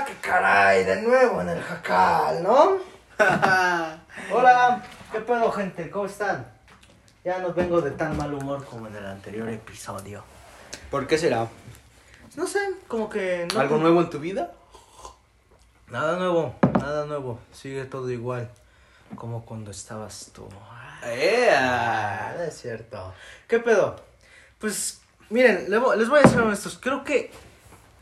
Ah, qué caray, de nuevo en el jacal, ¿no? Hola, ¿qué pedo, gente? ¿Cómo están? Ya no vengo de tan mal humor como en el anterior episodio. ¿Por qué será? No sé, como que no. ¿Algo nuevo en tu vida? Nada nuevo, nada nuevo. Sigue todo igual. Como cuando estabas tú. Ah, no es cierto. ¿Qué pedo? Pues, miren, les voy a ser honestos. Creo que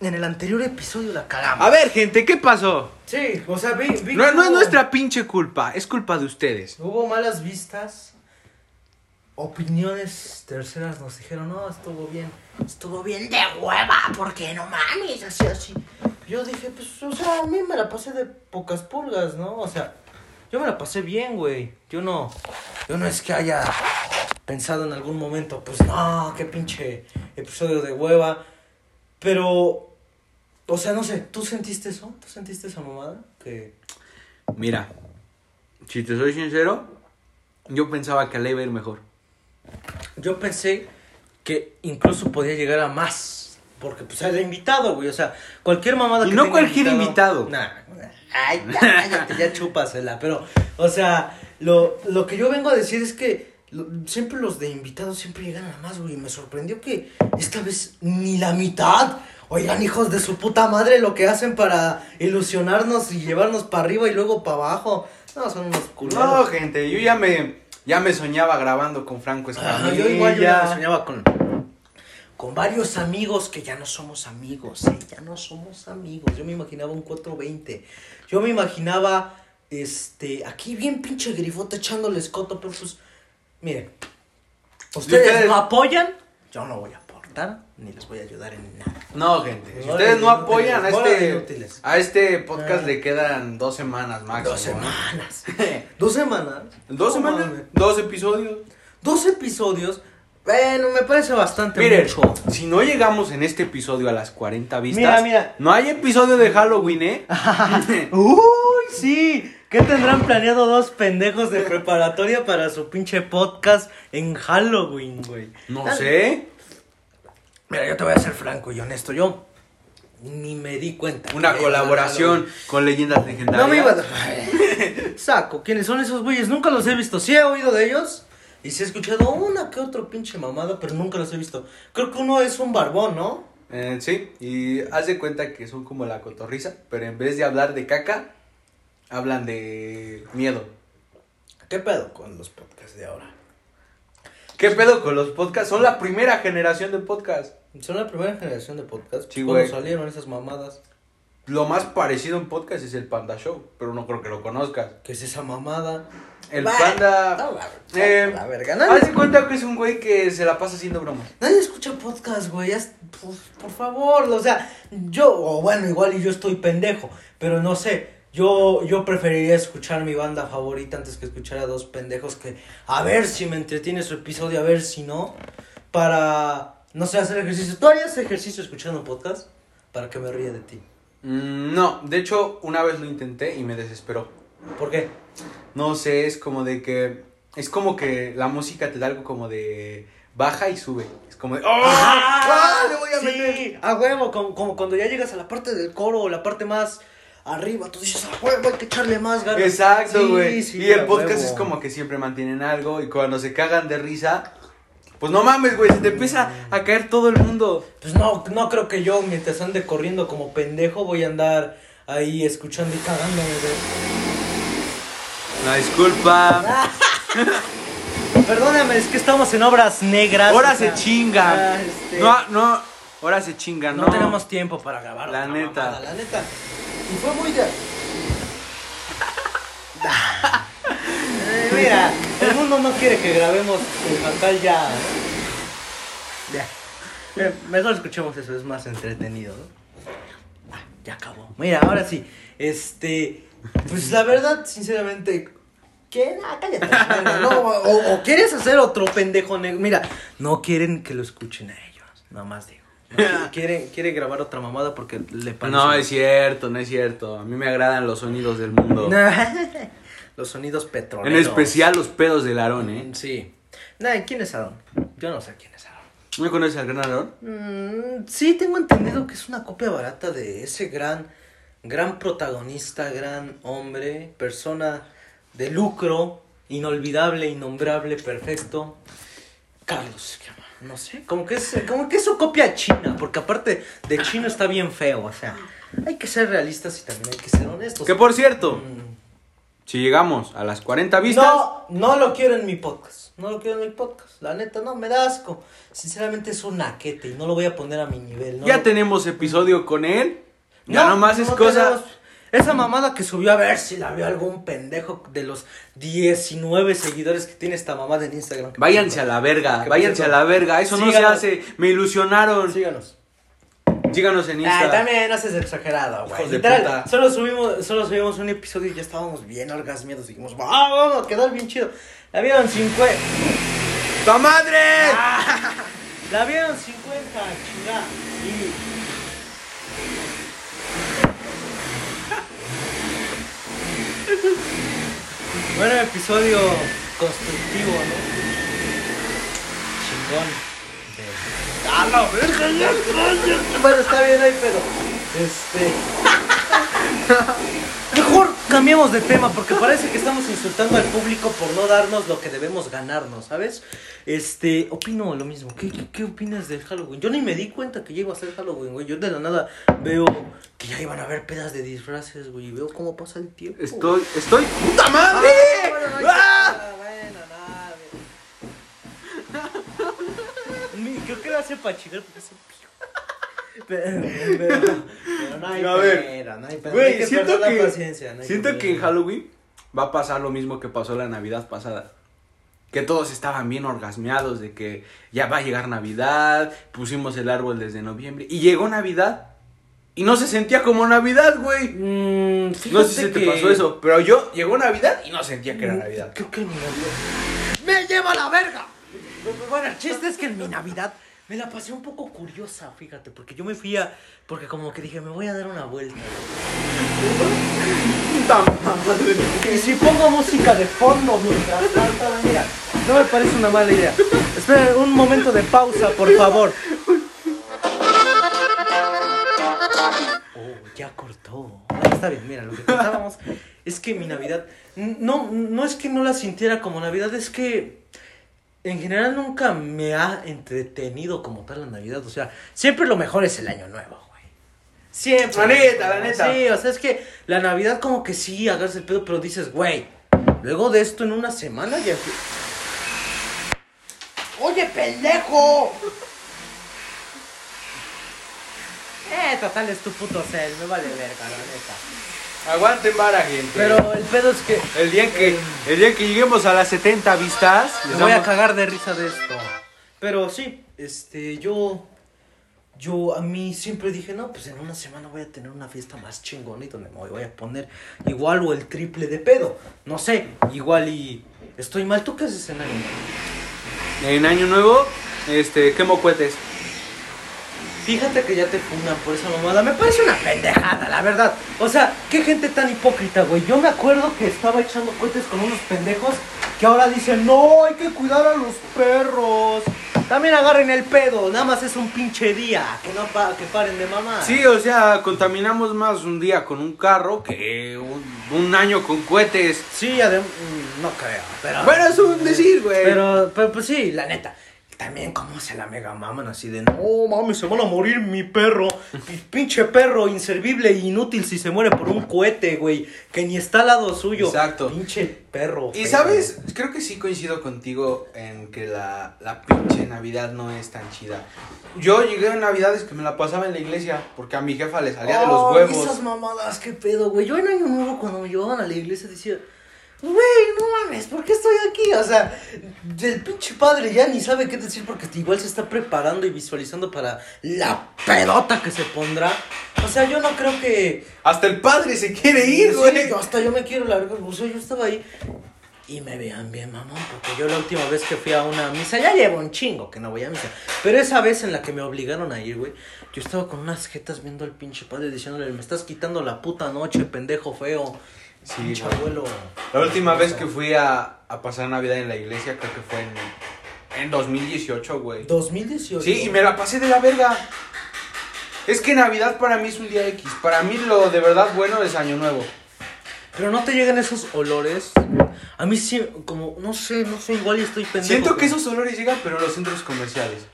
en el anterior episodio la cagamos. A ver, gente, ¿qué pasó? Sí, o sea, vi, vi No, no es nuestra pinche culpa, es culpa de ustedes. Hubo malas vistas. Opiniones terceras nos dijeron, no, estuvo bien. Estuvo bien de hueva, porque no mames, así, así. Yo dije, pues, o sea, a mí me la pasé de pocas pulgas, ¿no? O sea, yo me la pasé bien, güey. Yo no, yo no es que haya pensado en algún momento, pues, no, qué pinche episodio de hueva. Pero, o sea, no sé, ¿tú sentiste eso? ¿Tú sentiste esa mamada? Que... Mira, si te soy sincero, yo pensaba que le iba a ir mejor. Yo pensé que incluso podía llegar a más. Porque pues era invitado, güey. O sea, cualquier mamada Y que no cualquier invitado. Nah, nah. Ay, cállate, ya chúpasela. Pero, o sea, lo, lo que yo vengo a decir es que siempre los de invitados siempre llegan a más, güey. Y me sorprendió que esta vez ni la mitad. Oigan, hijos de su puta madre, lo que hacen para ilusionarnos y llevarnos para arriba y luego para abajo. No, son unos culeros. No, gente, yo ya me, ya me soñaba grabando con Franco Ah, Escamilla. yo igual yo ya me soñaba con, con varios amigos que ya no somos amigos, ¿eh? ya no somos amigos. Yo me imaginaba un 420. Yo me imaginaba, este, aquí bien pinche grifote echándoles coto, pero pues, miren, ustedes, ustedes- no apoyan, yo no voy a aportar, ni les voy a ayudar en nada. No, gente, si ustedes de no apoyan a este, a este podcast Ah. le quedan dos semanas máximo. Dos semanas. Dos semanas. ¿Dos semanas? Dos episodios. Dos episodios. Bueno, me parece bastante Miren, mucho. si no llegamos en este episodio a las 40 vistas, Mira, mira. no hay episodio de Halloween, ¿eh? Uy, sí. ¿Qué tendrán planeado dos pendejos de preparatoria para su pinche podcast en Halloween, güey? No sé. Mira, yo te voy a ser franco y honesto. Yo ni me di cuenta. Una colaboración con leyendas legendarias. No me iba a... Saco, ¿quiénes son esos güeyes? Nunca los he visto. Sí he oído de ellos. Y sí he escuchado una que otro pinche mamada, pero nunca los he visto. Creo que uno es un barbón, ¿no? Eh, sí, y haz de cuenta que son como la cotorriza, pero en vez de hablar de caca, hablan de miedo. ¿Qué pedo con los podcasts de ahora? ¿Qué pedo con los podcasts? Son la primera generación de podcasts. Son la primera generación de podcasts. Sí, ¿Cuándo güey. salieron esas mamadas? Lo más parecido en podcast es el Panda Show, pero no creo que lo conozcas. ¿Qué es esa mamada? El Panda... no, la- eh, la verga. haz Nadie, de cuenta que es un güey que se la pasa haciendo bromas. nadie escucha podcast, güey. haz- Por, por favor, o sea, yo, o bueno, igual y yo estoy pendejo, pero no sé. Yo, yo preferiría escuchar mi banda favorita antes que escuchar a dos pendejos que a ver si me entretiene su episodio, a ver si no. Para, no sé, hacer ejercicio. ¿Tú harías ejercicio escuchando un podcast? Para que me ríe de ti. Mm, no, de hecho, una vez lo intenté y me desesperó. ¿Por qué? No sé, es como de que. Es como que la música te da algo como de. Baja y sube. Es como de. ¡Oh! ¡Ah! Le voy a sí, meter. a huevo, como, como cuando ya llegas a la parte del coro o la parte más arriba, tú dices, a huevo, hay que echarle más ganas. Exacto, güey. sí, y el podcast huevo. es como que siempre mantienen algo. Y cuando se cagan de risa. Pues no mames, güey. Se te empieza a caer todo el mundo. Pues no, no creo que yo, mientras ande corriendo como pendejo, voy a andar ahí escuchando y cagándome de... Una disculpa. Perdóname, es que estamos en obras negras. Ahora o sea, se chinga. ah, este, No, no. Ahora se chinga, no, no. tenemos tiempo para grabar. La otra neta. mamada, la neta. Y fue muy de... Eh, mira, el mundo no quiere que grabemos el jacal ya. Ya. Eh, Mejor escuchemos eso, es más entretenido, ¿no? Ah, ya acabó. Mira, ahora sí. Este. Pues la verdad, sinceramente. ¿Qué? Ah, cállate. No, o, o quieres hacer otro pendejo negro. Mira, no quieren que lo escuchen a ellos. Nada más digo. No, quieren, quieren grabar otra mamada porque le parece. No, es cierto, no es cierto. A mí me agradan los sonidos del mundo. Los sonidos En petroleros. especial los pedos del Aarón, ¿eh? Sí. Nah, ¿quién es Aaron? Yo no sé quién es Aaron. ¿No conoces al gran Aarón? Mm, sí, tengo entendido que es una copia barata de ese gran gran protagonista, gran hombre, persona de lucro, inolvidable, innombrable, perfecto. Carlos, ¿qué? No sé, como que es como que es su copia china, porque aparte de chino está bien feo, o sea, hay que ser realistas y también hay que ser honestos. Que por cierto, Mm, si llegamos a las 40 vistas, No, no lo quiero en mi podcast. No lo quiero en mi podcast. La neta, no, me da asco. Sinceramente es un naquete y no lo voy a poner a mi nivel. No ya lo- tenemos episodio con él. Ya No, nomás es cosa. tenemos- Esa mamada que subió a ver si la vio algún pendejo de los 19 seguidores que tiene esta mamada en Instagram. Váyanse a la verga, váyanse a la verga. Eso no se hace. Me ilusionaron. Síganos. Síganos en Ay, Instagram. también haces exagerado, güey. Literal, solo subimos, solo subimos un episodio y ya estábamos bien orgasmiados. Dijimos, "Ah, vamos a quedar bien chido. La vieron 50. ¡Ta madre! La vieron 50, chingada. Y. Bueno, episodio constructivo, ¿no? Chingón. De... ¡A la verga! ya, ya! Bueno, está bien, ahí, pero. Este. Mejor cambiemos de tema porque parece que estamos insultando al público por no darnos lo que debemos ganarnos, ¿sabes? Este, opino lo mismo. ¿Qué, qué, qué opinas del Halloween? Yo ni me di cuenta que ya iba a ser Halloween, güey. Yo de la nada veo que ya iban a haber pedas de disfraces, güey. Y veo cómo pasa el tiempo. Estoy, estoy. ¡Puta madre! Ah, bueno, no ¡Ah! nada, bueno, nada, güey. Ni- Creo que lo hace para chingar porque es un pero, pero no hay A ver, pena, no hay pena. Güey, hay que siento que, la paciencia. no hay siento que en. Halloween va a pasar lo mismo que pasó la Navidad pasada. Que todos estaban bien orgasmeados de que ya va a llegar Navidad, pusimos el árbol desde noviembre y llegó Navidad y no se sentía como Navidad, güey. Mm, No sé si te pasó eso, pero yo llegó Navidad y no sentía que era Navidad. Creo que Navidad. ¡Me lleva la verga! Bueno, el chiste es que en mi Navidad me la pasé un poco curiosa, fíjate, porque yo me fui a. Porque como que dije, me voy a dar una vuelta. Y si pongo música de fondo mientras tanto, mira, no me parece una mala idea. Espera un momento de pausa, por favor. Oh, ya cortó. Ah, está bien, mira, lo que pensábamos es que mi Navidad. No, no es que no la sintiera como Navidad, es que en general nunca me ha entretenido como tal la Navidad. O sea, siempre lo mejor es el año nuevo, güey. Siempre. La neta, la neta. Sí, o sea, es que la Navidad como que sí, agarras el pedo, pero dices, güey, luego de esto en una semana ya... ¡Oye, pendejo! Eh, total, es tu puto cel, me vale verga, la neta. Aguanten vara, gente. Pero el pedo es que el día que, el día que lleguemos a las 70 vistas, me voy a cagar de risa de esto. Pero sí, este, yo... Yo a mí siempre dije, no, pues en una semana voy a tener una fiesta más chingona y donde me voy a poner igual o el triple de pedo. No sé, igual y estoy mal. ¿Tú qué haces en año? En Año Nuevo, este, quemo cohetes. Fíjate que ya te fundan por esa mamada. Me parece una pendejada, la verdad. O sea, qué gente tan hipócrita, güey. Yo me acuerdo que estaba echando cohetes con unos pendejos que ahora dicen, no, hay que cuidar a los perros. También agarren el pedo, nada más es un pinche día. Que no pa- que paren de mamá. Sí, o sea, contaminamos más un día con un carro que un, un año con cohetes. Sí, adem- mm, no creo. Pero, Bueno, es un decir, güey. Pero, pero pues sí, la neta. También como se la mega maman así de, no mames, se van a morir mi perro. Pi- Pinche perro inservible e inútil si se muere por un cohete, güey. Que ni está al lado suyo. Exacto. Pinche perro. Y sabes, creo que sí coincido contigo en que la, la pinche Navidad no es tan chida. Yo llegué a Navidades que me la pasaba en la iglesia porque a mi jefa le salía de los huevos. Esas mamadas, qué pedo, güey. Yo en Año Nuevo, cuando me llevaban a la iglesia, decía, güey, no mames, ¿por qué estoy aquí? O sea, el pinche padre ya ni sabe qué decir porque igual se está preparando y visualizando para la pedota que se pondrá. O sea, yo no creo que. Hasta el padre se quiere ir, güey. hasta yo me quiero largar. O sea, yo estaba ahí. Y me vean bien, mamón, porque yo la última vez que fui a una misa, ya llevo un chingo que no voy a misa. Pero esa vez en la que me obligaron a ir, güey, yo estaba con unas jetas viendo al pinche padre diciéndole, me estás quitando la puta noche, pendejo feo. Sí, güey. abuelo. La última vez que fui a, a pasar Navidad en la iglesia creo que fue en, en 2018, güey. 2018. Sí, y me la pasé de la verga. Es que Navidad para mí es un día X. Para mí lo de verdad bueno es Año Nuevo. Pero no te llegan esos olores. A mí sí, como, no sé, no sé, igual estoy pendejo. Siento que esos olores llegan, pero en los centros comerciales.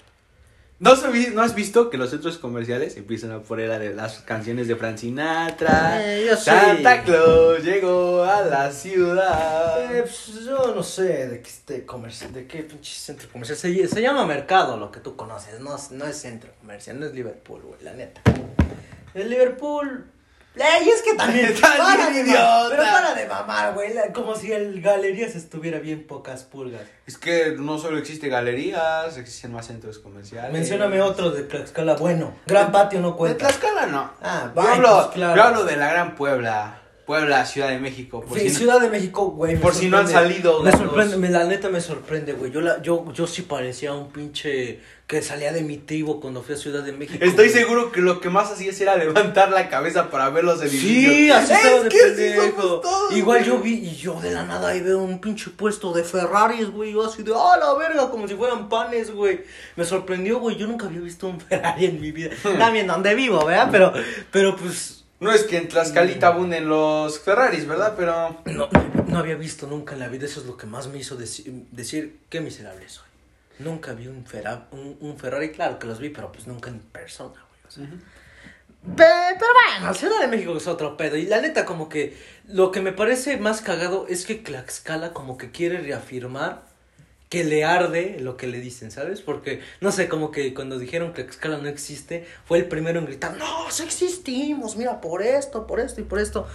¿No, has vi- ¿No has visto que los centros comerciales empiezan a poner la de las canciones de Frank Sinatra? Eh, yo sí. Santa Claus llegó a la ciudad. Eh, pues, yo no sé de qué, este comercial, de qué pinche centro comercial. Se, se llama mercado, lo que tú conoces. No, no es centro comercial, no es Liverpool, güey, la neta. El Liverpool. ¡Ey, es que también! Estás para bien de idiota. ma- Pero para de mamar, güey. Como si el Galerías estuviera bien pocas pulgas. Es que no solo existe galerías, existen más centros comerciales. Mencióname otro de Tlaxcala. Bueno, Gran Patio no De cuenta. Tlaxcala no. Ah, yo, hablo, pues, claro. yo hablo de la gran Puebla. Puebla, Ciudad de México. Por Sí, si no- Ciudad de México, güey. por si no han salido Me sorprende, me- la neta me sorprende, güey. Yo, la, yo, yo sí parecía un pinche que salía de mi tribu cuando fui a Ciudad de México. Estoy güey. seguro que lo que más hacías era levantar la cabeza para ver los edificios. Sí, así es estaba de pendejo. todos, Igual güey. yo vi, y yo de la nada ahí veo un pinche puesto de Ferraris, güey. Yo así de, ¡ah, la verga! Como si fueran panes, güey. Me sorprendió, güey. Yo nunca había visto un Ferrari en mi vida. Hmm. También donde vivo, ¿verdad? Pero, pero pues. No es que en Tlaxcalita abunden los Ferraris, ¿verdad? Pero. No, no, no había visto nunca en la vida, eso es lo que más me hizo deci- decir qué miserable soy. Nunca vi un, Ferra- un, un Ferrari, claro que los vi, pero pues nunca en persona, güey. o sea. Pe- Pero bueno, Ciudad de México es otro pedo. Y la neta, como que lo que me parece más cagado es que Tlaxcala como que quiere reafirmar que le arde lo que le dicen, ¿sabes? Porque, no sé, como que cuando dijeron que Tlaxcala no existe, fue el primero en gritar, no, sí existimos, mira, por esto, por esto y por esto.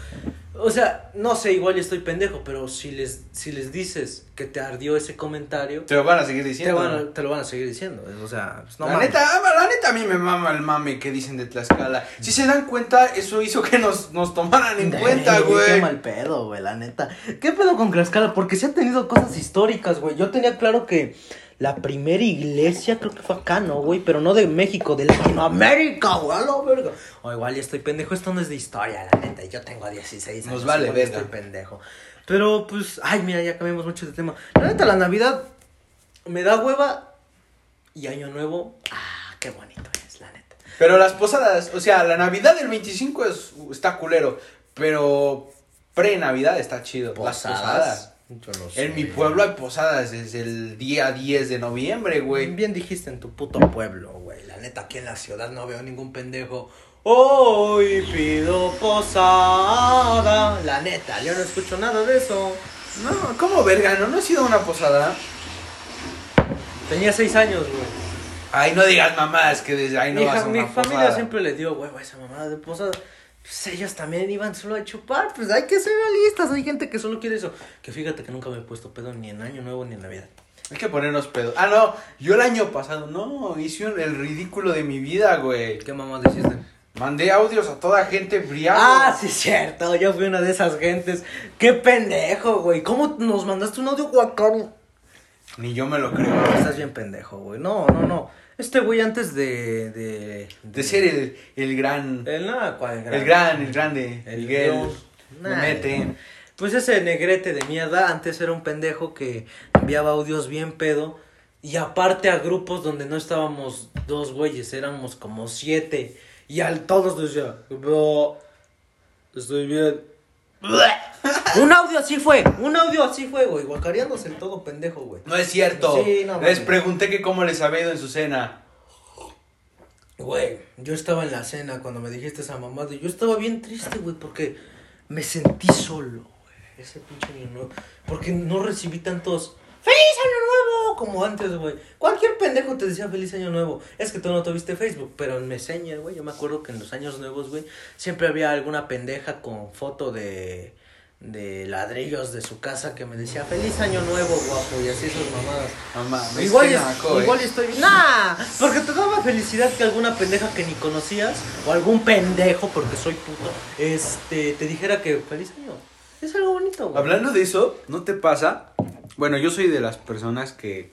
O sea, no sé, igual estoy pendejo, pero si les, si les dices que te ardió ese comentario, Te lo van a seguir te, diciendo. van a- te lo van a seguir diciendo. O sea, pues, no la, mames. neta, la neta a mí me mama el mame que dicen de Tlaxcala. Si se dan cuenta, eso hizo que nos, nos tomaran en cuenta, Qué güey. mal pedo, güey, la neta. ¿Qué pedo con Tlaxcala? Porque se han tenido cosas históricas, güey. Yo tenía claro que la primera iglesia creo que fue acá, ¿no, güey? Pero no de México, de Latinoamérica, güey, a la verga. O igual ya estoy pendejo, esto no es de historia, la neta. Yo tengo 16 años. Nos vale verga. Estoy pendejo. Pero, pues, ay, mira, ya cambiamos mucho de tema. La neta, la Navidad me da hueva y Año Nuevo, ah, qué bonito es, la neta. Pero las posadas, o sea, la Navidad del 25 es, está culero. Pero pre-Navidad está chido. Las posadas. En mi pueblo hay posadas desde el día 10 de noviembre, güey. Bien dijiste en tu puto pueblo, güey. La neta, aquí en la ciudad no veo ningún pendejo. Hoy pido posada. La neta, yo no escucho nada de eso. No, ¿cómo verga? ¿No, no ha sido una posada? Tenía seis años, güey. Ay, no digas mamás que desde ahí no mi vas a mi una familia posada. siempre le dio, güey, a esa mamada de posada. Pues ellos también iban solo a chupar. Pues hay que ser realistas. Hay gente que solo quiere eso. Que fíjate que nunca me he puesto pedo ni en Año Nuevo ni en Navidad. Hay que ponernos pedo. Ah, no, yo el año pasado, no, hice un- el ridículo de mi vida, güey. ¿Qué mamá hiciste? Mandé audios a toda gente briago. Ah, sí, cierto. Yo fui una de esas gentes. Qué pendejo, güey. ¿Cómo nos mandaste un audio guacaro? Ni yo me lo creo. Estás bien pendejo, güey. No, no, no. Este güey antes de. De, De ser el, el gran, El, nada, ¿cuál el gran, el grande, El Miguel, me mete. Pues ese negrete de mierda antes era un pendejo que enviaba audios bien pedo. Y aparte a grupos donde no estábamos dos güeyes, éramos como siete. Y al todos decía, "Bro, estoy bien. Un audio así fue, un audio así fue, güey, guacareándose el todo pendejo, güey. No es cierto. Sí, no Les pregunté que cómo les había ido en su cena. Güey, yo estaba en la cena cuando me dijiste esa mamada yo estaba bien triste, güey, porque me sentí solo, güey. Ese pinche nuevo. Porque no recibí tantos ¡Feliz año nuevo! Como antes, güey. Cualquier pendejo te decía feliz año nuevo. Es que tú no tuviste Facebook, pero en Messenger, güey. Yo me acuerdo que en los años nuevos, güey, siempre había alguna pendeja con foto de, de ladrillos de su casa que me decía feliz año nuevo, guapo, y así esas mamadas. Mamá, me Igual, es naco, eh. igual estoy. ¡Nah! Porque te daba felicidad que alguna pendeja que ni conocías, o algún pendejo, porque soy puto, este, te dijera que feliz año. Es algo bonito, güey. Hablando de eso, ¿no te pasa? Bueno, yo soy de las personas que,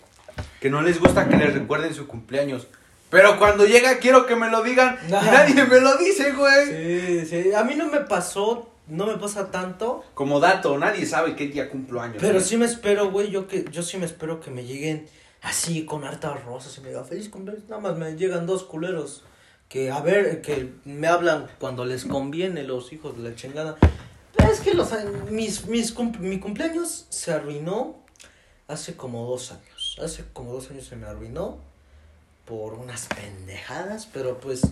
que no les gusta que les recuerden su cumpleaños. Pero cuando llega quiero que me lo digan y nadie me lo dice, güey. Sí, sí. A mí no me pasó, no me pasa tanto. Como dato, nadie sabe qué día cumplo años. Pero sí me espero, güey, yo que yo sí me espero que me lleguen así con hartas rosas y me diga feliz cumpleaños. Nada más me llegan dos culeros que a ver, que me hablan cuando les conviene los hijos de la chingada. Es que los, mis, mis, cum- mi cumpleaños se arruinó hace como dos años. Hace como dos años se me arruinó por unas pendejadas, pero pues,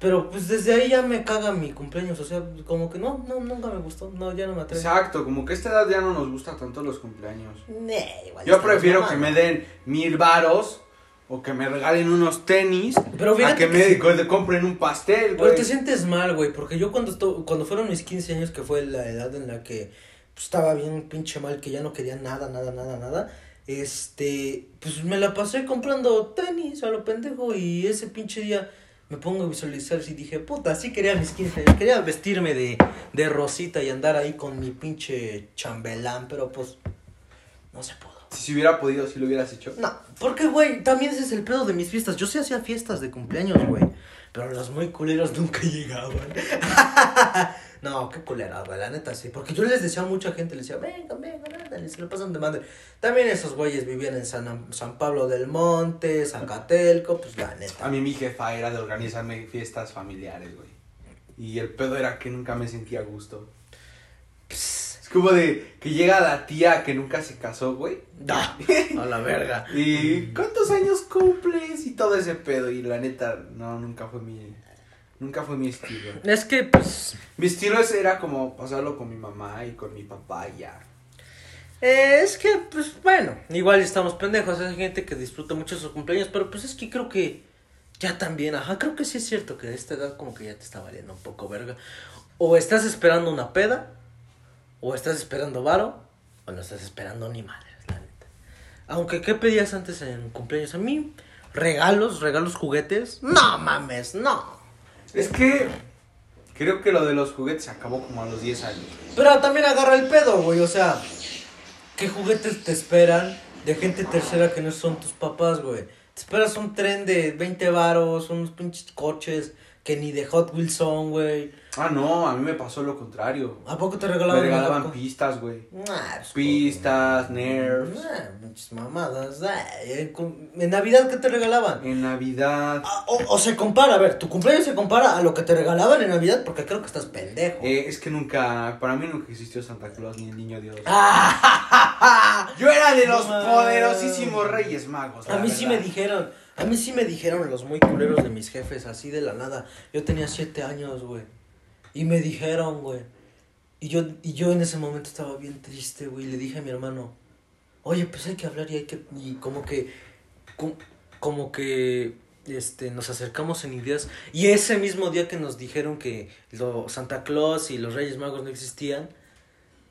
pero pues desde ahí ya me caga mi cumpleaños, o sea, como que no, no, nunca me gustó, no, ya no me atrevo. Exacto, como que a esta edad ya no nos gusta tanto los cumpleaños. Nee, igual Yo prefiero que mamando. me den mil varos o que me regalen unos tenis Pero a fíjate que me que- que compren un pastel, Pero güey. te sientes mal, güey, porque yo cuando cuando fueron mis 15 años, que fue la edad en la que pues, estaba bien pinche mal, que ya no quería nada, nada, nada, nada, este, pues me la pasé comprando tenis a lo pendejo y ese pinche día me pongo a visualizar y dije, puta, sí quería mis 15 años, quería vestirme de, de rosita y andar ahí con mi pinche chambelán, pero pues no se pudo. Si se hubiera podido, si lo hubieras hecho. No, porque, güey, también ese es el pedo de mis fiestas. Yo sí hacía fiestas de cumpleaños, güey. Pero los muy culeros nunca llegaban. No, qué culera, güey, la neta sí. Porque yo les decía a mucha gente, les decía, venga, venga, ándale, se lo pasan de madre. También esos güeyes vivían en San, San Pablo del Monte, Zacatelco, pues la neta. A mí mi jefa era de organizarme fiestas familiares, güey. Y el pedo era que nunca me sentía a gusto. Es como de que llega la tía que nunca se casó, güey. Da, a la verga. Y ¿cuántos años cumples? Y todo ese pedo. Y la neta, no, nunca fue mi. Nunca fue mi estilo. Es que, pues, Mi estilo era como pasarlo con mi mamá y con mi papá y ya. Eh, es que, pues bueno, igual estamos pendejos, hay gente que disfruta mucho sus cumpleaños, pero pues es que creo que ya también, ajá, creo que sí es cierto que a esta edad como que ya te está valiendo un poco verga. O estás esperando una peda, o estás esperando varo, o no estás esperando ni madres, la neta. Aunque, ¿qué pedías antes en cumpleaños? A mí, regalos, regalos, juguetes, no mames, no. Es que creo que lo de los juguetes acabó como a los 10 años. Pero también agarra el pedo, güey, o sea, ¿qué juguetes te esperan de gente tercera que no son tus papás, güey? Te esperas un tren de 20 varos, unos pinches coches que ni de Hot Wheels son, güey. Ah, no, a mí me pasó lo contrario. ¿A poco te Me regalaban? pistas, güey. Nah, pues, Pistas, nerfs. Nah, pinches mamadas. En cum- en Navidad, ¿qué te regalaban? En Navidad. Ah, o, o se compara, a ver, tu cumpleaños se compara a lo que te regalaban en Navidad porque creo que estás pendejo. Eh, es que nunca, para mí nunca existió Santa Claus ni el niño Dios. Ah, Yo era de los No poderosísimos Reyes Magos. A mí sí verdad. me dijeron, a mí sí me dijeron los muy culeros de mis jefes, así de la nada. Yo tenía siete años, güey. Y me dijeron, güey. Y yo, y yo en ese momento estaba bien triste, güey. Le dije a mi hermano, oye, pues hay que hablar y hay que. Y como que. com- Como que. Este, nos acercamos en ideas. Y ese mismo día que nos dijeron que lo, Santa Claus y los Reyes Magos no existían.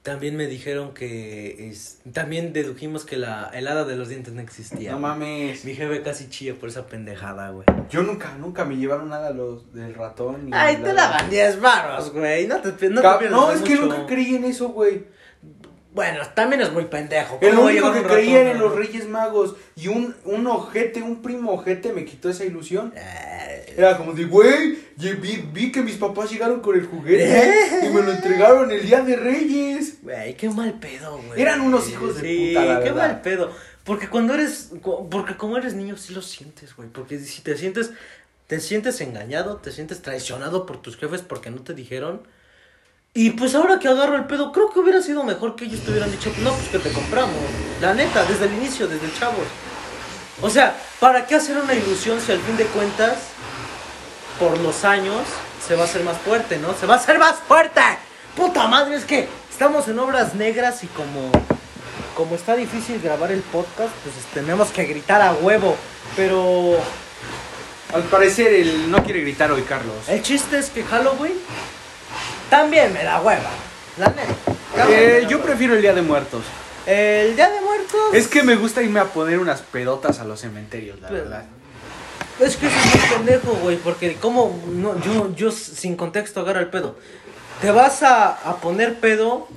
También me dijeron que. Es, también dedujimos que la helada de los dientes no existía. No mames. Mi jefe casi chilla por esa pendejada, güey. Yo nunca, nunca me llevaron nada los del ratón. ni Ay, la- te daban 10 baros, güey. No te, no te pierdas No, es que nunca creí en eso, güey. Bueno, también es muy pendejo. El ¿Cómo va a único que creía ratón, era en los? Reyes Magos. Y un, un ojete, un primo ojete me quitó esa ilusión. Eh, Era como de, güey, vi, vi que mis papás llegaron con el juguete y me lo entregaron el día de Reyes. Güey, qué mal pedo, güey. Eran unos hijos de Sí, puta, la qué verdad. mal pedo. Porque cuando eres. Porque como eres niño, sí lo sientes, güey. Porque si te sientes. Te sientes engañado, te sientes traicionado por tus jefes porque no te dijeron. Y pues ahora que agarro el pedo, creo que hubiera sido mejor que ellos te hubieran dicho, no, pues que te compramos. La neta, desde el inicio, desde el chavo. O sea, ¿para qué hacer una ilusión si al fin de cuentas, por los años, se va a hacer más fuerte, ¿no? Se va a hacer más fuerte. Puta madre, es que estamos en obras negras y como, como está difícil grabar el podcast, pues tenemos que gritar a huevo. Pero Al parecer, él no quiere gritar hoy, Carlos. el chiste es que Halloween también me da hueva. La neta. Eh, yo prefiero el Día de Muertos. El Día de Muertos. Es que me gusta irme a poner unas pedotas a los cementerios, la Pero- verdad. Es que eso es muy pendejo, güey, porque como no, yo, yo sin contexto agarro el pedo. Te vas a, a poner pedo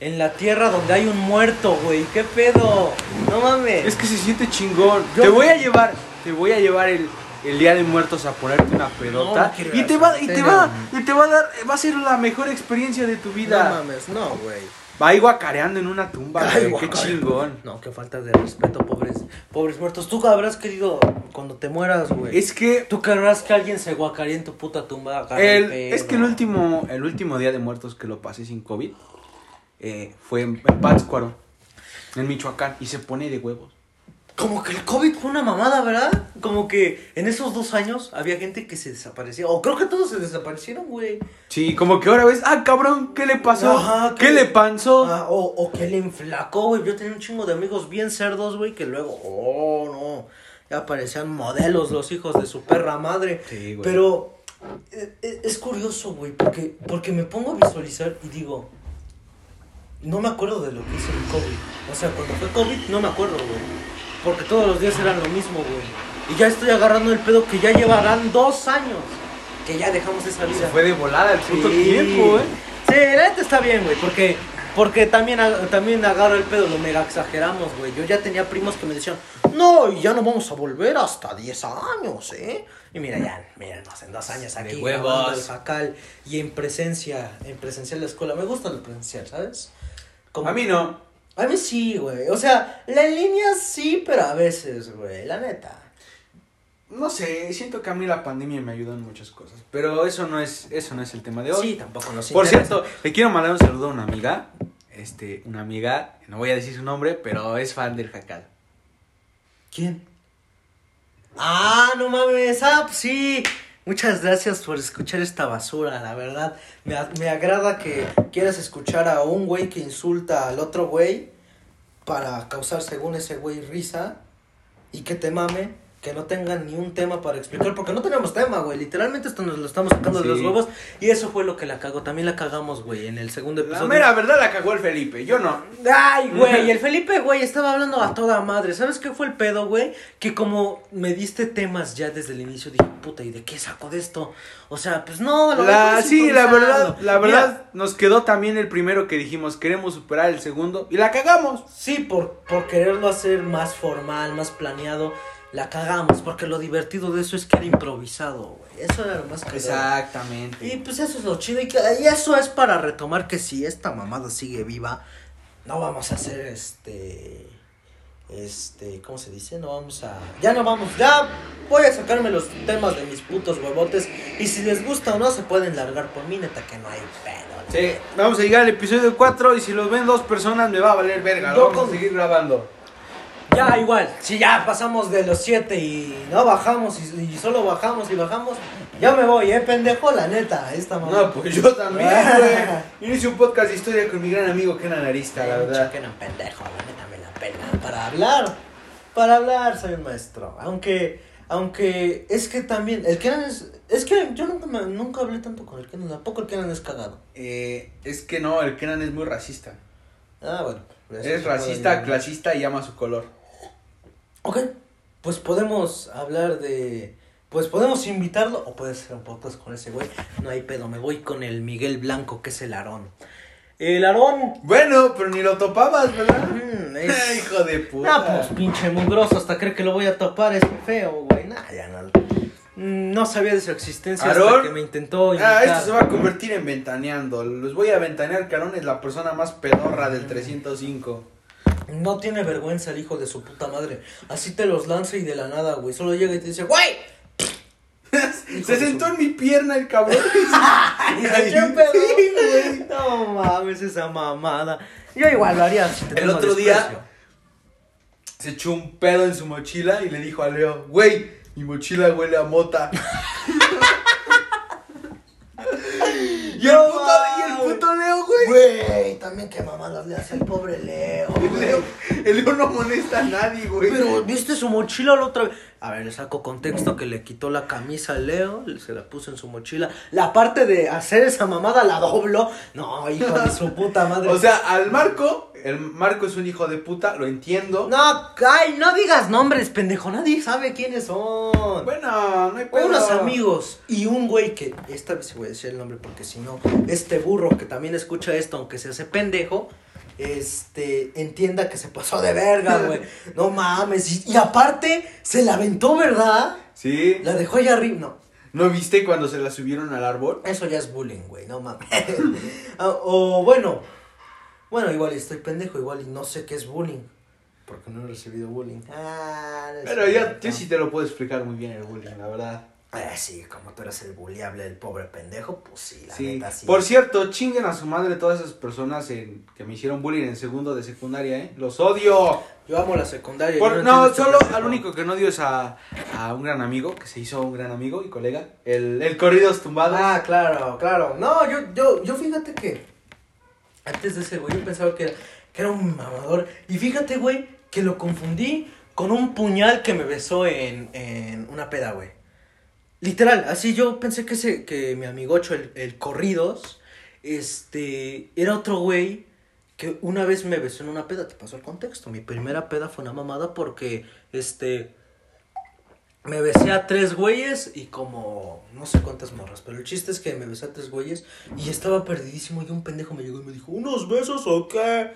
en la tierra donde hay un muerto, güey. ¿Qué pedo? No mames. Es que se siente chingón. Yo- Te voy a llevar, te voy a llevar el, el Día de Muertos a ponerte una pedota. No, y te va, y te va, y te va a dar, va a ser la mejor experiencia de tu No vida. mames, no, güey. Va ahí guacareando en una tumba, Ay, güey. Qué chingón. No, qué falta de respeto, pobres, pobres muertos. Tú habrás querido cuando te mueras, güey. Es que Tú querrás que alguien se guacaree en tu puta tumba. el, es que el último, el último día de muertos que lo pasé sin COVID eh, fue en, en Pátzcuaro, en Michoacán, y se pone de huevos. Como que el COVID fue una mamada, ¿verdad? Como que en esos dos años había gente que se desapareció. O creo que todos se desaparecieron, güey. Sí, como que ahora ves, ah, cabrón, ¿qué le pasó? Ajá, ¿Qué que- le pasó? Ah, o, o que le inflacó, güey. Yo tenía un chingo de amigos bien cerdos, güey, que luego, oh, no. Ya parecían modelos los hijos de su perra madre. Sí, güey. Pero eh, eh, es curioso, güey, porque, porque me pongo a visualizar y digo, no me acuerdo de lo que hizo el COVID. O sea, cuando fue COVID, no me acuerdo, güey. Porque todos los días eran lo mismo, güey. Y ya estoy agarrando el pedo que ya llevarán dos años que ya dejamos esa vida. Se fue de volada el puto Sí. tiempo, eh. Sí, la neta está bien, güey, porque, porque también, también agarro el pedo, lo mega exageramos, güey. Yo ya tenía primos que me decían, no, ya no vamos a volver hasta 10 años, ¿eh? Y mira, ya, míranos, en dos años aquí, huevos. grabando el jacal, y en presencia, en presencial la escuela. Me gusta lo presencial, ¿sabes? Como- A mí no. A mí sí, güey. O sea, la línea sí, pero a veces, güey, la neta. No sé, siento que a mí la pandemia me ayudó en muchas cosas. Pero eso no es, eso no es el tema de hoy. Sí, tampoco nos Por interesa. cierto, le quiero mandar un saludo a una amiga. Este, una amiga, no voy a decir su nombre, pero es fan del jacal. ¿Quién? Ah, no mames, ah, pues sí. Muchas gracias por escuchar esta basura, la verdad. Me, me agrada que quieras escuchar a un güey que insulta al otro güey para causar según ese güey risa y que te mame, que no tengan ni un tema para explicar, porque no tenemos tema, güey. Literalmente esto nos lo estamos sacando de los huevos y eso fue lo que la cagó. También la cagamos, güey, en el segundo La episodio. mera verdad la cagó el Felipe, yo no. Ay, güey, el Felipe, güey, estaba hablando a toda madre. ¿Sabes qué fue el pedo, güey? Que como me diste temas ya desde el inicio, dije, puta, ¿y de qué saco de esto? O sea, pues no, lo La, sí, la verdad, la Mira, verdad nos quedó también el primero que dijimos, queremos superar el segundo y la cagamos. sí, por, por quererlo hacer más formal, más planeado, la cagamos. Porque lo divertido de eso es que era improvisado, güey. Eso era lo más cagado. Exactamente. Y pues eso es lo chido. Y, que- y eso es para retomar que si esta mamada sigue viva, no vamos a hacer este. Este, ¿cómo se dice? No vamos a. Ya no vamos, ya voy a sacarme los temas de mis putos huevotes. Y si les gusta o no, se pueden largar por mí, neta que no hay pedo. Sí, vamos a llegar al episodio 4 y si los ven dos personas me va a valer verga. Yo Vamos con- a seguir grabando. Ya, igual, si ya pasamos de los 7 y no bajamos y, y solo bajamos y bajamos, ya me voy, eh, pendejo, la neta, esta mamá. No, pues yo también, güey. Inicio un podcast de historia con mi gran amigo Kenan Arista, la verdad. Que no, pendejo, la neta me la pena. Para hablar, para hablar soy un maestro. Aunque, aunque es que también, el Kenan es, es que yo nunca, me- nunca hablé tanto con el Kenan, tampoco el Kenan es cagado. Eh, es que no, el Kenan es muy racista. Ah, bueno. eso Es racista, clasista y ama su color. Ok, pues podemos hablar de... Pues podemos invitarlo o puede ser un podcast con ese güey. No hay pedo, me voy con el Miguel Blanco, que es el Aarón. El Aarón... Bueno, pero ni lo topabas, ¿verdad? mm, es- Hijo de puta. Ah, pues pinche mugroso, hasta cree que lo voy a topar, es feo, güey. Nah, ya no. Mm, No sabía de su existencia hasta ¿Aarón? que me intentó Ah, invitar. esto se va a convertir en ventaneando. Los voy a ventanear, Carón es la persona más pedorra del 305. No tiene vergüenza el hijo de su puta madre. Así te los lanza y de la nada, güey. Solo llega y te dice, ¡Güey! Se sentó su- en mi pierna el cabrón. Y se echó un pedo. Sí, güey. No mames, esa mamada. Yo igual lo haría si te El otro día-. Se echó un pedo en su mochila y le dijo a Leo, güey, mi mochila huele a mota. y, el No puto, y el mames. puto Leo, güey. También qué mamadas le hace el pobre Leo. El güey. Leo, el Leo no molesta a nadie, güey. Pero, ¿viste su mochila la otra vez? A ver, le saco contexto que le quitó la camisa a Leo, se la puso en su mochila. La parte de hacer esa mamada la dobló. No, hijo de su puta madre. O sea, al Marco, el Marco es un hijo de puta, lo entiendo. no, ay, no digas nombres, pendejo. Nadie sabe quiénes son. Bueno, no hay pedo. Unos amigos y un güey que, esta vez voy a decir el nombre porque si no, este burro que también escucha esto, aunque se hace pendejo, este, entienda que se pasó de verga, güey. No mames. Y, y aparte, se la aventó, ¿verdad? Sí. La dejó allá arriba. No, ¿No viste cuando se la subieron al árbol? eso ya es bullying, güey. No mames. Ah, o bueno, Bueno, igual estoy pendejo, igual y no sé qué es bullying. Porque no he recibido bullying. Ah, no Pero yo, yo sí te lo puedo explicar muy bien el bullying, la verdad. Ah, sí, como tú eres el bulliable del pobre pendejo, pues sí, la Sí. neta sí. Por cierto, chinguen a su madre todas esas personas en, que me hicieron bullying en segundo de secundaria, ¿eh? ¡Los odio! Yo amo la secundaria. Por- yo no, entiendo este solo al único que no odio es a, a un gran amigo, que se hizo un gran amigo y colega. El, el Corridos Tumbados. Ah, claro, claro. No, yo, yo, yo fíjate que antes de ese güey yo pensaba que era, que era un mamador. Y fíjate, güey, que lo confundí con un puñal que me besó en, en una peda, güey. Literal, así yo pensé que ese, que mi amigocho, el, el Corridos, este, era otro güey que una vez me besó en una peda, te pasó el contexto. Mi primera peda fue una mamada porque, este, me besé a tres güeyes y como no sé cuántas morras, pero el chiste es que me besé a tres güeyes y estaba perdidísimo y un pendejo me llegó y me dijo, ¿unos besos o qué?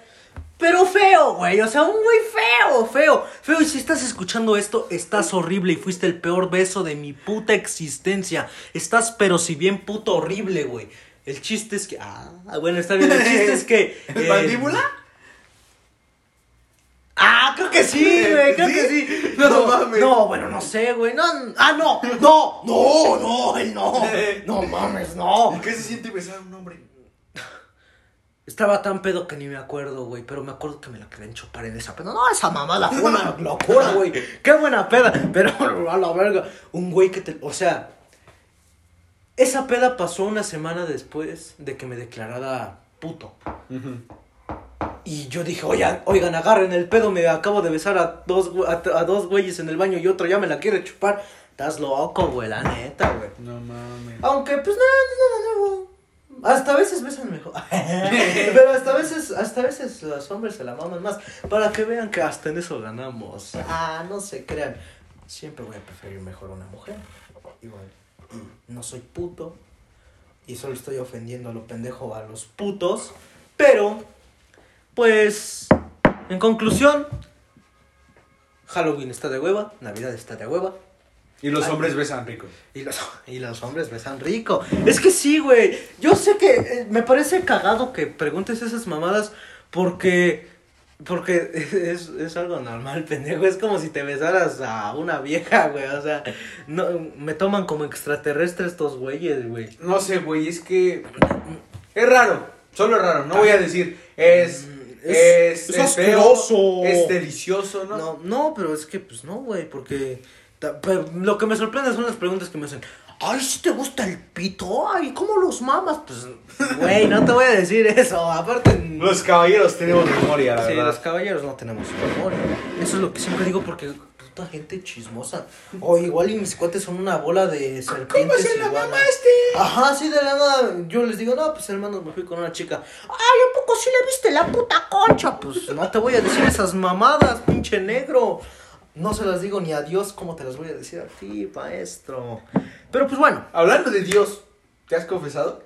Pero feo, güey, o sea, un güey feo, feo, feo. Y si estás escuchando esto, estás horrible y fuiste el peor beso de mi puta existencia. Estás, pero si bien puto horrible, güey. El chiste es que, ah, bueno, está bien, el chiste es que... ¿El mandíbula? Ah, creo que sí, güey, creo ¿Sí? que sí. No mames. No, bueno, no sé, güey. No, ah, no, no, no, no, él no. No mames, no. ¿Qué se siente besar a un hombre? Estaba tan pedo que ni me acuerdo, güey. Pero me acuerdo que me la querían chupar en esa peda. No, esa mamada fue una locura, güey. Qué buena peda. Pero a la verga. Un güey que te. O sea. Esa peda pasó una semana después de que me declarara puto. Y yo dije, oigan, oigan, agarren el pedo, me acabo de besar a dos, a, a dos güeyes en el baño y otro ya me la quiere chupar. Estás loco, güey, la neta, güey. No mames. Aunque, pues, no, no, no, no. Hasta a veces besan mejor. Pero hasta a veces, hasta a veces los hombres se la maman más. Para que vean que hasta en eso ganamos. Ah, no se crean. Siempre voy a preferir mejor a una mujer. Igual. Y no soy puto. Y solo estoy ofendiendo a lo pendejo a los putos. Pero, pues, en conclusión, Halloween está de hueva, Navidad está de hueva. Y los Ay. hombres besan rico. Y los, y los hombres besan rico. Es que sí, güey. Yo sé que eh, me parece cagado que preguntes esas mamadas porque. Porque es, es algo normal, pendejo. Es como si te besaras a una vieja, güey. O sea, no, me toman como extraterrestre estos güeyes, güey. No sé, güey, es que. Es raro. Solo es raro. No voy a decir. Es. Es, es- es, es feo, asqueroso. Es delicioso, ¿no? No, no, pero es que, pues no, güey. Porque. ta- pero lo que me sorprende son las preguntas que me hacen. Ay, si te gusta el pito. Ay, ¿cómo los mamas? Pues, güey, no te voy a decir eso. Aparte. Los caballeros tenemos memoria, la Sí, verdad. los caballeros no tenemos memoria. Eso es lo que siempre digo porque puta gente chismosa. O igual y mis cuates son una bola de serpientes se la mamaste? Ajá, sí, de la nada. Yo les digo, no, pues hermanos, me fui con una chica. Ay, ¿a poco sí le viste la puta concha? Pues no te voy a decir esas mamadas, pinche negro. No se las digo ni a Dios, ¿cómo te las voy a decir a ti, maestro? Pero pues bueno, Hablando de Dios, ¿te has confesado?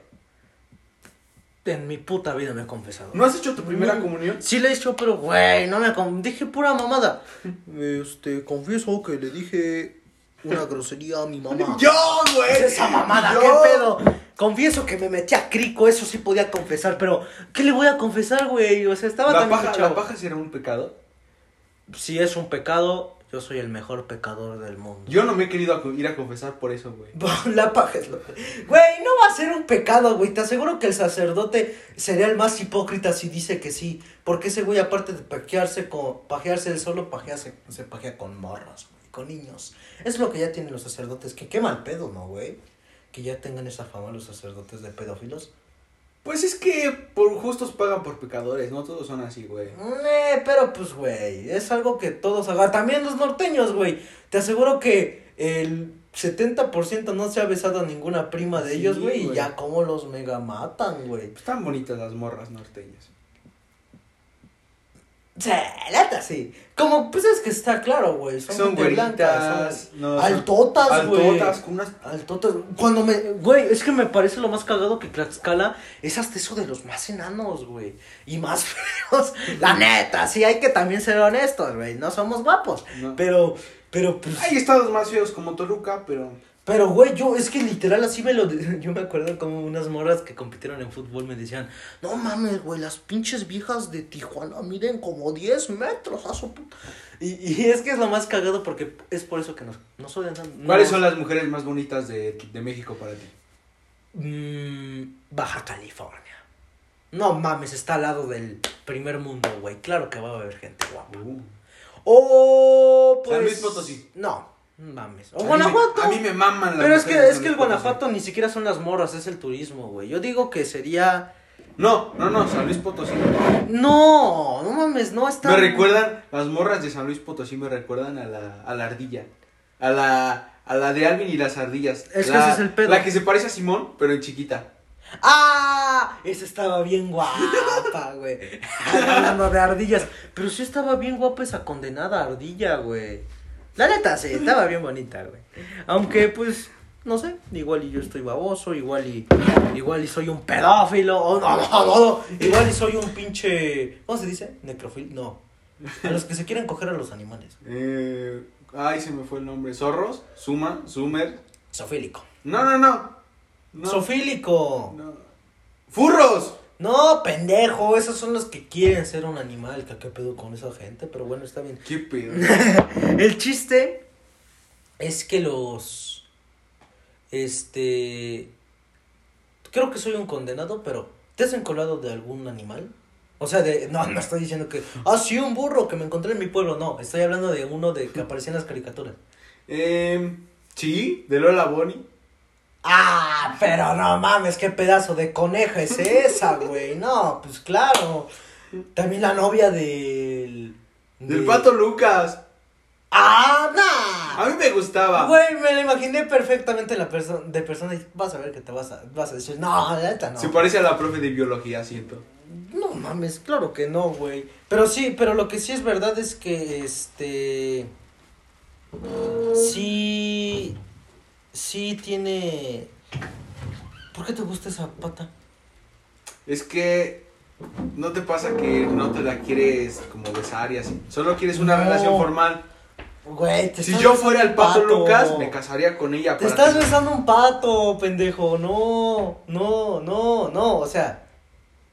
En mi puta vida me he confesado. ¿No has hecho tu primera Mm. comunión? Sí le he hecho, pero güey, no me con... dije pura mamada. Este, confieso que le dije una grosería a mi mamá. ¡Yo, güey! ¿Qué es esa mamada? Yo. ¿Qué pedo? Confieso que me metí a crico, eso sí podía confesar, pero ¿qué le voy a confesar, güey? O sea, estaba ¿La tan paja, chavo. ¿La paja será un pecado? Si es un pecado, yo soy el mejor pecador del mundo. Yo no me he querido a- ir a confesar por eso, güey. La paja es lo... Güey, no va a ser un pecado, güey. Te aseguro que el sacerdote sería el más hipócrita si dice que sí. Porque ese güey, aparte de pajearse, con... pajearse él solo, pajearse, se pajea con morras, güey, con niños. Es lo que ya tienen los sacerdotes. Que qué mal pedo, ¿no, güey? Que ya tengan esa fama los sacerdotes de pedófilos. Pues es que por justos pagan por pecadores, no todos son así, güey. Eh, pero pues, güey, es algo que todos hagan. También los norteños, güey. Te aseguro que el 70% no se ha besado a ninguna prima de Sí, ellos, güey. Y ya como los mega matan, güey. Están bonitas las morras norteñas. Neta, sí. Como, pues es que está claro, güey. Son, Son güeritas, no, altotas, güey. Altotas, con unas... Altotas. Cuando me. Güey, es que me parece lo más cagado que Tlaxcala es hasta eso de los más enanos, güey. Y más feos. La neta, sí, hay que también ser honestos, güey. No somos guapos. No. Pero, pero, pues. Hay estados más feos como Toluca, pero... Pero, güey, yo, es que literal así me lo... Yo me acuerdo como unas morras que compitieron en fútbol me decían, no mames, güey, las pinches viejas de Tijuana miden como 10 metros, a su puta. Y, y es que es lo más cagado porque es por eso que no, no soy... no- ¿Cuáles son las mujeres más bonitas de, de México para ti? Mm, Baja California. No mames, está al lado del primer mundo, güey. Claro que va a haber gente guapa. Uh. O pues. San Luis Potosí. No, mames. O A mí me- Guanajuato. A mí me maman las Pero es que, es que el Potosí. Guanajuato ni siquiera son las morras, es el turismo, güey. Yo digo que sería. No, no, no, San Luis Potosí. No, no mames, no está. Me recuerdan, las morras de San Luis Potosí me recuerdan a la, a la ardilla. A la, a la de Alvin y las ardillas. Es que ese es el pedo. La que se parece a Simón, pero en chiquita. ¡Ah! Esa estaba bien guapa, güey. Hablando de ardillas. Pero sí estaba bien guapa esa condenada ardilla, güey. La neta, sí, estaba bien bonita, güey. Aunque, pues, no sé, igual y yo estoy baboso, igual y. Igual y soy un pedófilo. o no, no, no, no, Igual y soy un pinche. ¿Cómo se dice? Necrofil. No. A los que se quieren coger a los animales. Eh, ay, se me fue el nombre. Zorros, Suma, Sumer. Sofílico. No, no, no. no. Sofílico. No. ¡Furros! No, pendejo, esos son los que quieren ser un animal. ¿Qué, qué pedo con esa gente? Pero bueno, está bien. ¿Qué pedo? El chiste es que los. Este. Creo que soy un condenado, pero. ¿Te has encolado de algún animal? O sea, de. No, no estoy diciendo que. Ah, sí, un burro que me encontré en mi pueblo. No, estoy hablando de uno de que aparecía en las caricaturas. Eh, sí, de Lola Bonnie. Ah, pero no mames, qué pedazo de coneja es esa, güey. No, pues claro. También la novia del. Del de- pato Lucas. ¡Ah, nah! A mí me gustaba. Güey, me la imaginé perfectamente la persona de persona y vas a ver que te vas a, vas a decir, no, neta no. Se parece a la profe de biología, siento. No mames, claro que no, güey. Pero sí, pero lo que sí es verdad es que este sí sí tiene ¿Por qué te gusta esa pata? Es que no te pasa que no te la quieres como besar y así. Solo quieres una No. relación formal. Güey, te Si yo fuera el pato Lucas, me casaría con ella. Te estás besando un pato, pendejo. No, no, no, no. O sea,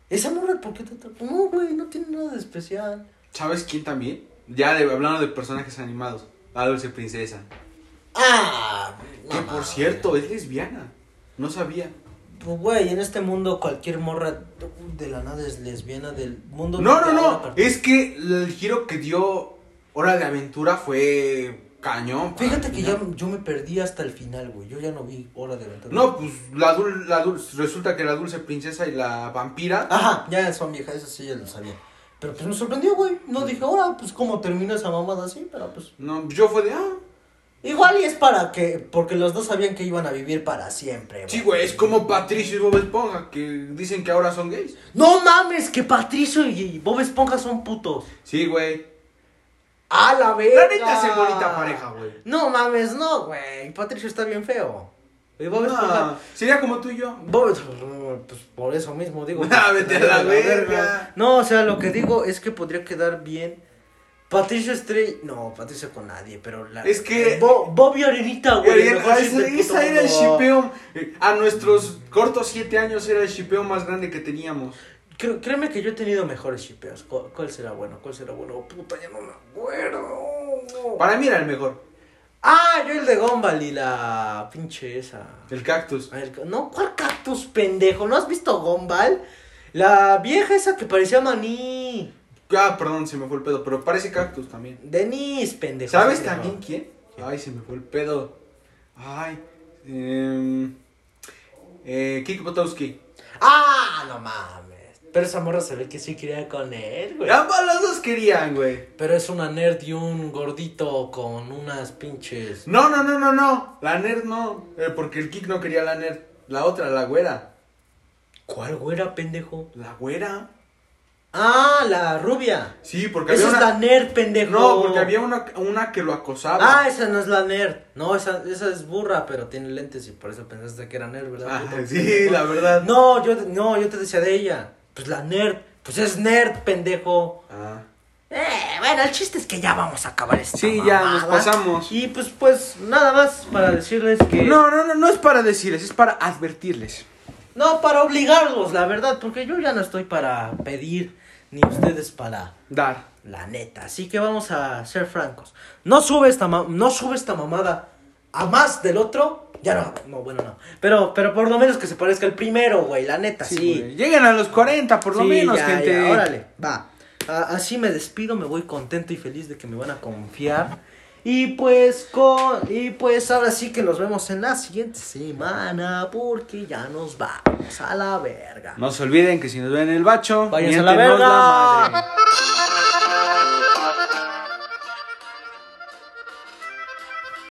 esa morra, ¿por qué te? No, güey, no tiene nada de especial. ¿Sabes quién también? Ya de, hablando de personajes animados. La dulce princesa. Ah, Que por cierto, es lesbiana. No sabía. Pues, güey, en este mundo cualquier morra de la nada es lesbiana del mundo. No, no, no. Es que el giro que dio Hora de Aventura fue cañón. Fíjate que ya yo me perdí hasta el final, güey. Yo ya no vi Hora de Aventura. No, pues la, dul- la dul- resulta que la dulce princesa y la vampira. Ajá, ya son viejas, eso sí ya lo sabía. Pero pues me sorprendió, güey. No dije, ahora, pues cómo terminó esa mamada así, pero pues. No, yo fue de. Ah, Igual y es para que. Porque los dos sabían que iban a vivir para siempre, sí, güey, es como Patricio y Bob Esponja que dicen que ahora son gays. No mames, que Patricio y Bob Esponja son putos. Sí, güey. ¡A la verga! La neta bonita pareja, güey. No mames, no, güey. Patricio está bien feo. Y Bob Esponja. No, sería como tú y yo. Bob, pues por eso mismo digo. Ah, vete a la verga. No, o sea, lo que digo es que podría quedar bien. Patricio Estrella. No, Patricio con nadie, pero la. Es que- Bo- Bob y Arenita, güey. el mejor Ah, chip esa, era el shipeo. eh, A nuestros cortos siete años era el shipeo más grande que teníamos. Creo- créeme que yo he tenido mejores shipeos. ¿Cuál, cuál será bueno? ¿Cuál será bueno? Oh, puta, ya no me acuerdo. Para mí era el mejor. Ah, yo el de Gumball y la pinche esa. El cactus. A ver, No, ¿cuál cactus, pendejo? ¿No has visto Gumball? La vieja esa que parecía maní. Ah, perdón, se me fue el pedo, pero parece cactus también. Denise, pendejo. ¿Sabes pendejo. también quién? Ay, se me fue el pedo. Ay. Eh, eh, Kiki Potowski. Ah, no mames. Pero esa morra se ve que sí quería con él, güey. Ambos los dos querían, güey. Pero es una nerd y un gordito con unas pinches. No, no, no, no, no. La nerd no. Eh, porque el Kik no quería la nerd. La otra, la güera. ¿Cuál güera, pendejo? La güera. Ah, la rubia. Sí, porque Esa había es una. la nerd, pendejo. No, porque había una, una que lo acosaba. Ah, esa no es la nerd. No, esa, esa es burra, pero tiene lentes y por eso pensaste que era nerd, ¿verdad? Ah, puto sí, la verdad. No, yo, no, yo te decía de ella. Pues la nerd. Pues es nerd, pendejo. Ah. Eh, bueno, el chiste es que ya vamos a acabar esta Sí, ya nos pasamos. Y pues, pues, nada más para decirles que. No, no, no, no es para decirles, es para advertirles. No, para obligarlos, la verdad, porque yo ya no estoy para pedir, ni ustedes para Dar. la neta. Así que vamos a ser francos. No sube esta, ma- no sube esta mamada a más del otro. Ya no, no, bueno, no. Pero, pero por lo menos que se parezca al primero, güey, la neta, sí. güey. Lleguen a los 40, por lo Sí, menos, ya, gente. ya, órale, va. A- así me despido, me voy contento y feliz de que me van a confiar. Y pues con y pues ahora sí que nos vemos en la siguiente semana porque ya nos vamos a la verga. No se olviden que si nos ven en el bacho, Váyanse a la verga. la madre.